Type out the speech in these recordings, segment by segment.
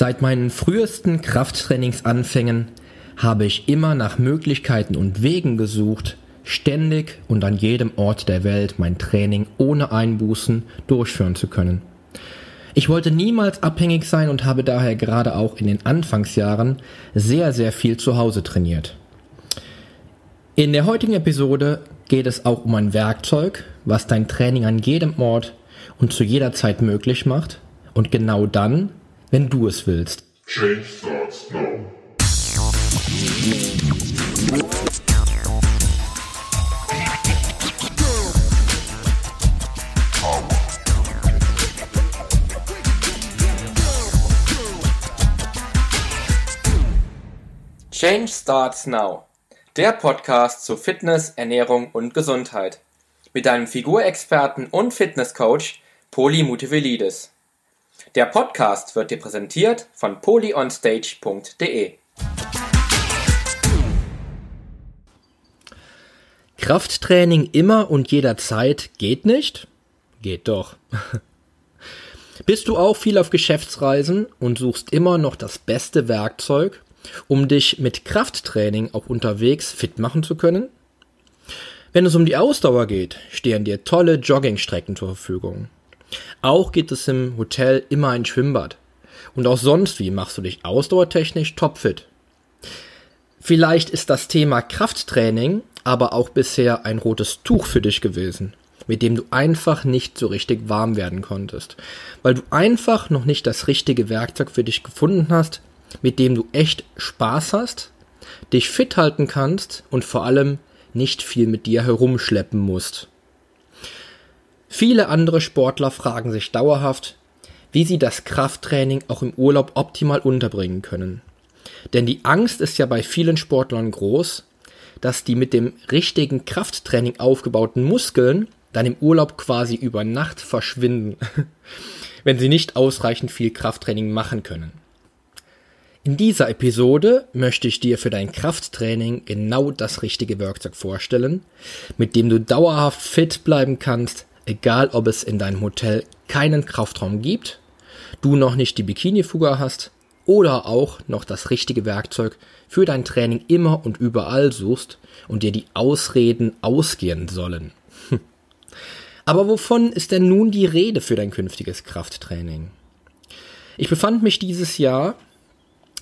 Seit meinen frühesten Krafttrainingsanfängen habe ich immer nach Möglichkeiten und Wegen gesucht, ständig und an jedem Ort der Welt mein Training ohne Einbußen durchführen zu können. Ich wollte niemals abhängig sein und habe daher gerade auch in den Anfangsjahren sehr, sehr viel zu Hause trainiert. In der heutigen Episode geht es auch um ein Werkzeug, was dein Training an jedem Ort und zu jeder Zeit möglich macht und genau dann, wenn du es willst. Change starts now. Change Starts Now. Der Podcast zu Fitness, Ernährung und Gesundheit. Mit deinem Figurexperten und Fitnesscoach Poli Mutevelidis. Der Podcast wird dir präsentiert von polyonstage.de. Krafttraining immer und jederzeit geht nicht? Geht doch. Bist du auch viel auf Geschäftsreisen und suchst immer noch das beste Werkzeug, um dich mit Krafttraining auch unterwegs fit machen zu können? Wenn es um die Ausdauer geht, stehen dir tolle Joggingstrecken zur Verfügung. Auch gibt es im Hotel immer ein Schwimmbad. Und auch sonst wie machst du dich ausdauertechnisch topfit. Vielleicht ist das Thema Krafttraining aber auch bisher ein rotes Tuch für dich gewesen, mit dem du einfach nicht so richtig warm werden konntest, weil du einfach noch nicht das richtige Werkzeug für dich gefunden hast, mit dem du echt Spaß hast, dich fit halten kannst und vor allem nicht viel mit dir herumschleppen musst. Viele andere Sportler fragen sich dauerhaft, wie sie das Krafttraining auch im Urlaub optimal unterbringen können. Denn die Angst ist ja bei vielen Sportlern groß, dass die mit dem richtigen Krafttraining aufgebauten Muskeln dann im Urlaub quasi über Nacht verschwinden, wenn sie nicht ausreichend viel Krafttraining machen können. In dieser Episode möchte ich dir für dein Krafttraining genau das richtige Werkzeug vorstellen, mit dem du dauerhaft fit bleiben kannst, egal ob es in deinem Hotel keinen Kraftraum gibt, du noch nicht die Bikini-Fuga hast oder auch noch das richtige Werkzeug für dein Training immer und überall suchst und dir die Ausreden ausgehen sollen. Aber wovon ist denn nun die Rede für dein künftiges Krafttraining? Ich befand mich dieses Jahr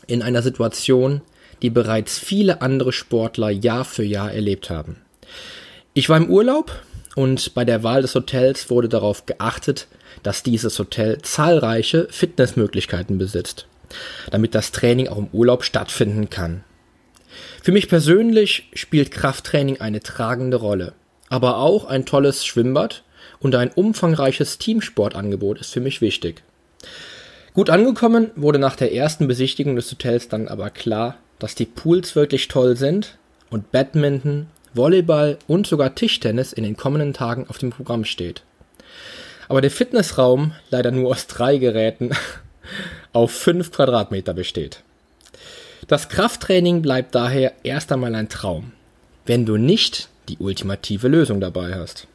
in einer Situation, die bereits viele andere Sportler Jahr für Jahr erlebt haben. Ich war im Urlaub und bei der Wahl des Hotels wurde darauf geachtet, dass dieses Hotel zahlreiche Fitnessmöglichkeiten besitzt, damit das Training auch im Urlaub stattfinden kann. Für mich persönlich spielt Krafttraining eine tragende Rolle, aber auch ein tolles Schwimmbad und ein umfangreiches Teamsportangebot ist für mich wichtig. Gut angekommen wurde nach der ersten Besichtigung des Hotels dann aber klar, dass die Pools wirklich toll sind und Badminton, Volleyball und sogar Tischtennis in den kommenden Tagen auf dem Programm steht. Aber der Fitnessraum leider nur aus drei Geräten auf fünf Quadratmeter besteht. Das Krafttraining bleibt daher erst einmal ein Traum, wenn du nicht die ultimative Lösung dabei hast.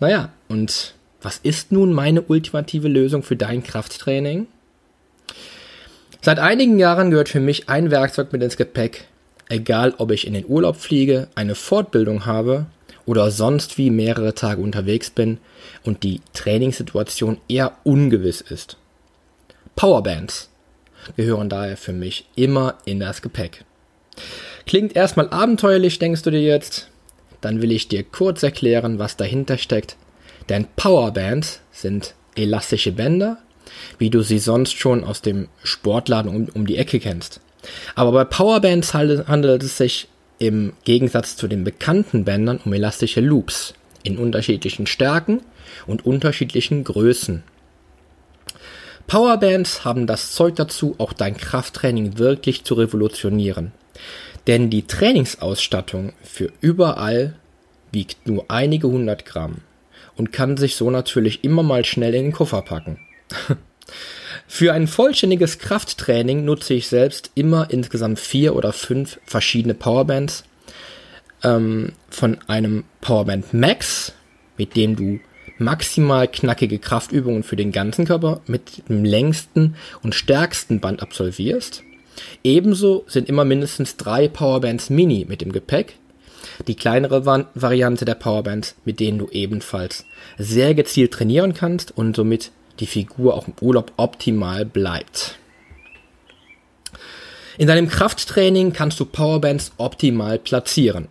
Naja, und was ist nun meine ultimative Lösung für dein Krafttraining? Seit einigen Jahren gehört für mich ein Werkzeug mit ins Gepäck, egal ob ich in den Urlaub fliege, eine Fortbildung habe oder sonst wie mehrere Tage unterwegs bin und die Trainingssituation eher ungewiss ist. Powerbands gehören daher für mich immer in das Gepäck. Klingt erstmal abenteuerlich, denkst du dir jetzt? Dann will ich dir kurz erklären, was dahinter steckt denn Powerbands sind elastische Bänder, wie du sie sonst schon aus dem Sportladen um, um die Ecke kennst. Aber bei Powerbands handelt es sich im Gegensatz zu den bekannten Bändern um elastische Loops in unterschiedlichen Stärken und unterschiedlichen Größen. Powerbands haben das Zeug dazu, auch dein Krafttraining wirklich zu revolutionieren. Denn die Trainingsausstattung für überall wiegt nur einige hundert Gramm und kann sich so natürlich immer mal schnell in den Koffer packen. Für ein vollständiges Krafttraining nutze ich selbst immer insgesamt vier oder fünf verschiedene Powerbands. Ähm, von einem Powerband Max, mit dem du maximal knackige Kraftübungen für den ganzen Körper mit dem längsten und stärksten Band absolvierst. Ebenso sind immer mindestens drei Powerbands Mini mit im Gepäck. Die kleinere Variante der Powerbands, mit denen du ebenfalls sehr gezielt trainieren kannst und somit die Figur auch im Urlaub optimal bleibt. In deinem Krafttraining kannst du Powerbands optimal platzieren.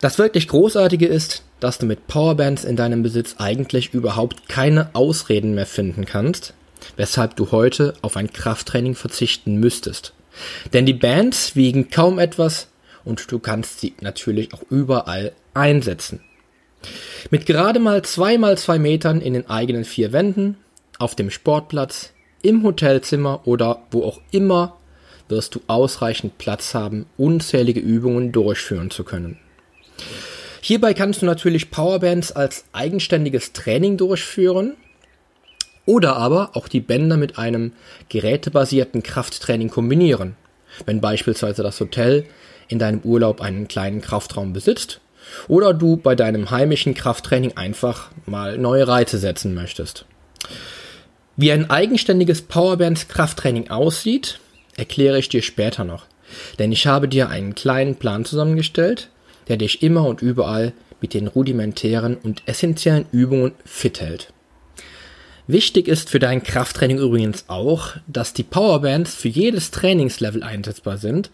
Das wirklich Großartige ist, dass du mit Powerbands in deinem Besitz eigentlich überhaupt keine Ausreden mehr finden kannst, weshalb du heute auf ein Krafttraining verzichten müsstest. Denn die Bands wiegen kaum etwas und du kannst sie natürlich auch überall einsetzen. Mit gerade mal zwei mal zwei Metern in den eigenen vier Wänden, auf dem Sportplatz, im Hotelzimmer oder wo auch immer wirst du ausreichend Platz haben, unzählige Übungen durchführen zu können. Hierbei kannst du natürlich Powerbands als eigenständiges Training durchführen oder aber auch die Bänder mit einem gerätebasierten Krafttraining kombinieren. Wenn beispielsweise das Hotel in deinem Urlaub einen kleinen Kraftraum besitzt oder du bei deinem heimischen Krafttraining einfach mal neue Reize setzen möchtest. Wie ein eigenständiges Powerbands Krafttraining aussieht, erkläre ich dir später noch, denn ich habe dir einen kleinen Plan zusammengestellt, der dich immer und überall mit den rudimentären und essentiellen Übungen fit hält. Wichtig ist für dein Krafttraining übrigens auch, dass die Powerbands für jedes Trainingslevel einsetzbar sind,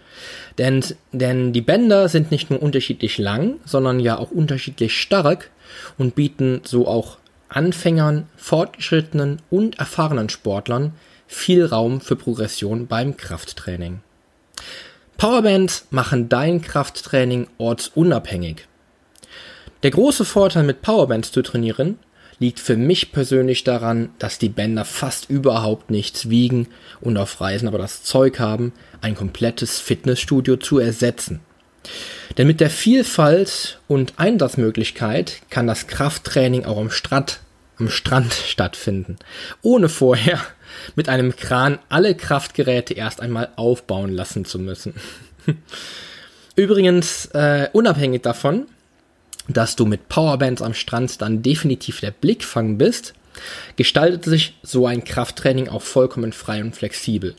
denn, denn die Bänder sind nicht nur unterschiedlich lang, sondern ja auch unterschiedlich stark und bieten so auch Anfängern, fortgeschrittenen und erfahrenen Sportlern viel Raum für Progression beim Krafttraining. Powerbands machen dein Krafttraining ortsunabhängig. Der große Vorteil mit Powerbands zu trainieren liegt für mich persönlich daran, dass die Bänder fast überhaupt nichts wiegen und auf Reisen aber das Zeug haben, ein komplettes Fitnessstudio zu ersetzen. Denn mit der Vielfalt und Einsatzmöglichkeit kann das Krafttraining auch am Strand, am Strand stattfinden, ohne vorher mit einem Kran alle Kraftgeräte erst einmal aufbauen lassen zu müssen. Übrigens, äh, unabhängig davon, dass du mit Powerbands am Strand dann definitiv der Blickfang bist, gestaltet sich so ein Krafttraining auch vollkommen frei und flexibel.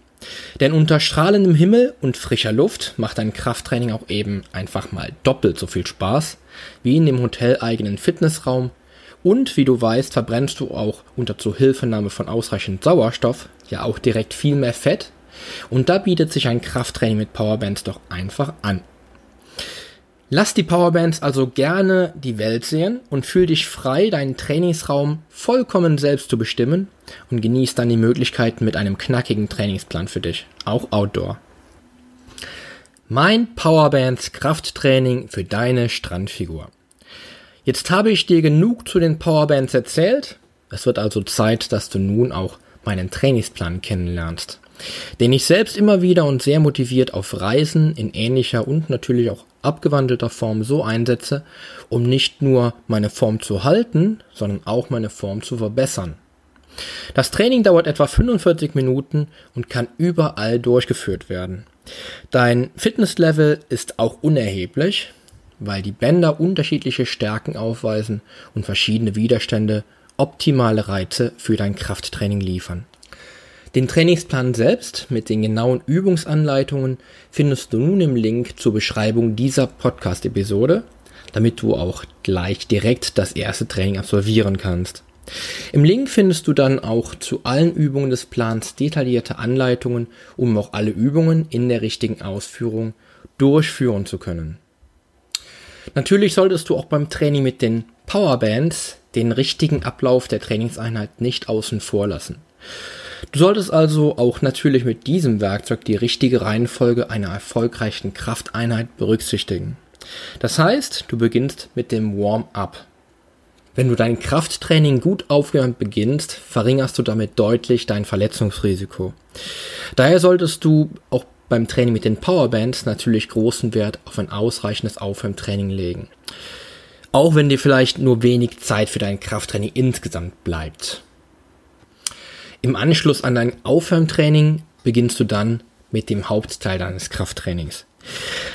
Denn unter strahlendem Himmel und frischer Luft macht ein Krafttraining auch eben einfach mal doppelt so viel Spaß wie in dem hoteleigenen Fitnessraum und wie du weißt, verbrennst du auch unter Zuhilfenahme von ausreichend Sauerstoff ja auch direkt viel mehr Fett. Und da bietet sich ein Krafttraining mit Powerbands doch einfach an. Lass die Powerbands also gerne die Welt sehen und fühl dich frei, deinen Trainingsraum vollkommen selbst zu bestimmen und genieß dann die Möglichkeiten mit einem knackigen Trainingsplan für dich, auch Outdoor. Mein Powerbands Krafttraining für deine Strandfigur. Jetzt habe ich dir genug zu den Powerbands erzählt. Es wird also Zeit, dass du nun auch meinen Trainingsplan kennenlernst, den ich selbst immer wieder und sehr motiviert auf Reisen in ähnlicher und natürlich auch abgewandelter Form so einsetze, um nicht nur meine Form zu halten, sondern auch meine Form zu verbessern. Das Training dauert etwa 45 Minuten und kann überall durchgeführt werden. Dein Fitnesslevel ist auch unerheblich, weil die Bänder unterschiedliche Stärken aufweisen und verschiedene Widerstände optimale Reize für dein Krafttraining liefern. Den Trainingsplan selbst mit den genauen Übungsanleitungen findest du nun im Link zur Beschreibung dieser Podcast-Episode, damit du auch gleich direkt das erste Training absolvieren kannst. Im Link findest du dann auch zu allen Übungen des Plans detaillierte Anleitungen, um auch alle Übungen in der richtigen Ausführung durchführen zu können. Natürlich solltest du auch beim Training mit den Powerbands den richtigen Ablauf der Trainingseinheit nicht außen vor lassen. Du solltest also auch natürlich mit diesem Werkzeug die richtige Reihenfolge einer erfolgreichen Krafteinheit berücksichtigen. Das heißt, du beginnst mit dem Warm-up. Wenn du dein Krafttraining gut aufgewärmt beginnst, verringerst du damit deutlich dein Verletzungsrisiko. Daher solltest du auch beim Training mit den Powerbands natürlich großen Wert auf ein ausreichendes Aufwärmtraining legen. Auch wenn dir vielleicht nur wenig Zeit für dein Krafttraining insgesamt bleibt. Im Anschluss an dein Aufwärmtraining beginnst du dann mit dem Hauptteil deines Krafttrainings.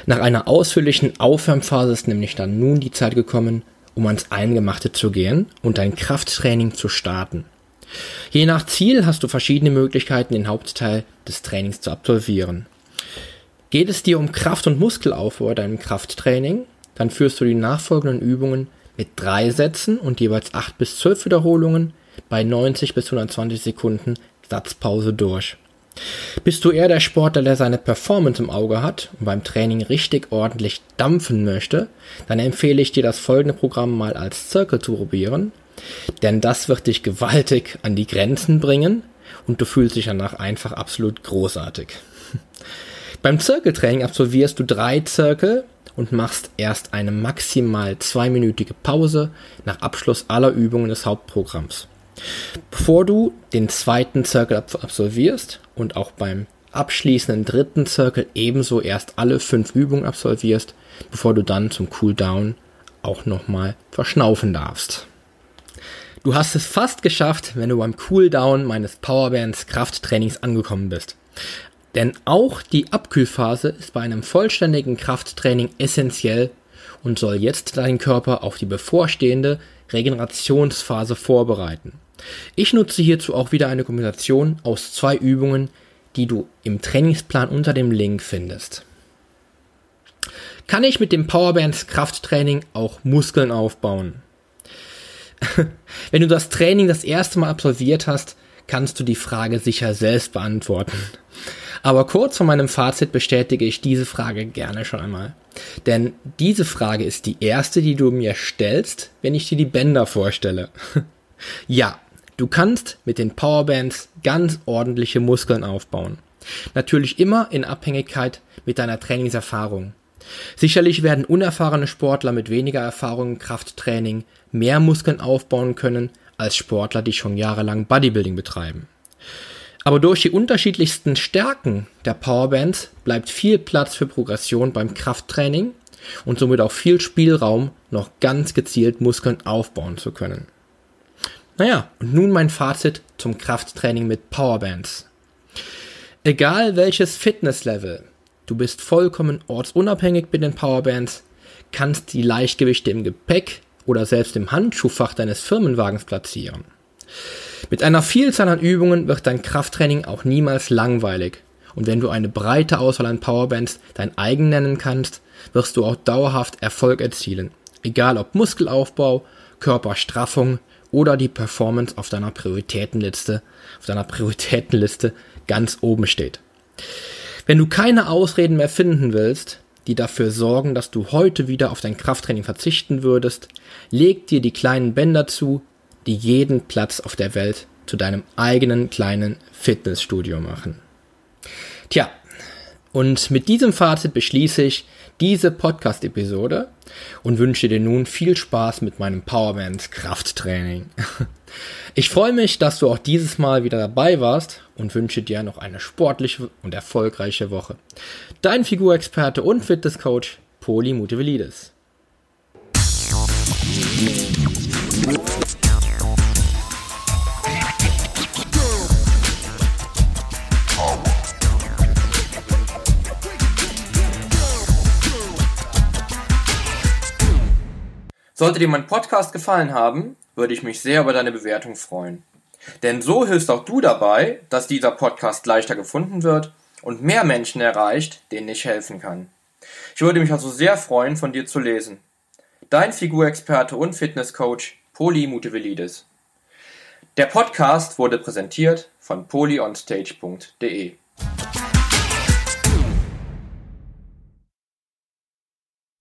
Nach einer ausführlichen Aufwärmphase ist nämlich dann nun die Zeit gekommen, um ans Eingemachte zu gehen und dein Krafttraining zu starten. Je nach Ziel hast du verschiedene Möglichkeiten, den Hauptteil des Trainings zu absolvieren. Geht es dir um Kraft- und Muskelaufbau bei deinem Krafttraining, dann führst du die nachfolgenden Übungen mit drei Sätzen und jeweils acht bis zwölf Wiederholungen bei 90 bis 120 Sekunden Satzpause durch. Bist du eher der Sportler, der seine Performance im Auge hat und beim Training richtig ordentlich dampfen möchte, dann empfehle ich dir das folgende Programm mal als Circle zu probieren, denn das wird dich gewaltig an die Grenzen bringen und du fühlst dich danach einfach absolut großartig. beim Circle-Training absolvierst du drei Circle und machst erst eine maximal zweiminütige Pause nach Abschluss aller Übungen des Hauptprogramms. Bevor du den zweiten Circle absolvierst und auch beim abschließenden dritten Circle ebenso erst alle fünf Übungen absolvierst, bevor du dann zum Cooldown auch nochmal verschnaufen darfst. Du hast es fast geschafft, wenn du beim Cooldown meines Powerbands Krafttrainings angekommen bist. Denn auch die Abkühlphase ist bei einem vollständigen Krafttraining essentiell und soll jetzt deinen Körper auf die bevorstehende Regenerationsphase vorbereiten. Ich nutze hierzu auch wieder eine Kombination aus zwei Übungen, die du im Trainingsplan unter dem Link findest. Kann ich mit dem Powerbands Krafttraining auch Muskeln aufbauen? Wenn du das Training das erste Mal absolviert hast, kannst du die Frage sicher selbst beantworten. Aber kurz vor meinem Fazit bestätige ich diese Frage gerne schon einmal. Denn diese Frage ist die erste, die du mir stellst, wenn ich dir die Bänder vorstelle. ja, Du kannst mit den Powerbands ganz ordentliche Muskeln aufbauen. Natürlich immer in Abhängigkeit mit deiner Trainingserfahrung. Sicherlich werden unerfahrene Sportler mit weniger Erfahrung im Krafttraining mehr Muskeln aufbauen können als Sportler, die schon jahrelang Bodybuilding betreiben. Aber durch die unterschiedlichsten Stärken der Powerbands bleibt viel Platz für Progression beim Krafttraining und somit auch viel Spielraum, noch ganz gezielt Muskeln aufbauen zu können. Naja, und nun mein Fazit zum Krafttraining mit Powerbands. Egal welches Fitnesslevel, du bist vollkommen ortsunabhängig mit den Powerbands, kannst die Leichtgewichte im Gepäck oder selbst im Handschuhfach deines Firmenwagens platzieren. Mit einer Vielzahl an Übungen wird dein Krafttraining auch niemals langweilig. Und wenn du eine breite Auswahl an Powerbands dein eigen nennen kannst, wirst du auch dauerhaft Erfolg erzielen. Egal ob Muskelaufbau, Körperstraffung oder die Performance auf deiner Prioritätenliste, auf deiner Prioritätenliste ganz oben steht. Wenn du keine Ausreden mehr finden willst, die dafür sorgen, dass du heute wieder auf dein Krafttraining verzichten würdest, leg dir die kleinen Bänder zu, die jeden Platz auf der Welt zu deinem eigenen kleinen Fitnessstudio machen. Tja, und mit diesem Fazit beschließe ich diese Podcast-Episode und wünsche dir nun viel Spaß mit meinem Powerbands Krafttraining. Ich freue mich, dass du auch dieses Mal wieder dabei warst und wünsche dir noch eine sportliche und erfolgreiche Woche. Dein Figurexperte und Fitnesscoach Poli Mutevelidis. Sollte dir mein Podcast gefallen haben, würde ich mich sehr über deine Bewertung freuen. Denn so hilfst auch du dabei, dass dieser Podcast leichter gefunden wird und mehr Menschen erreicht, denen ich helfen kann. Ich würde mich also sehr freuen, von dir zu lesen. Dein Figurexperte und Fitnesscoach Poli Mutevelidis. Der Podcast wurde präsentiert von polyonstage.de.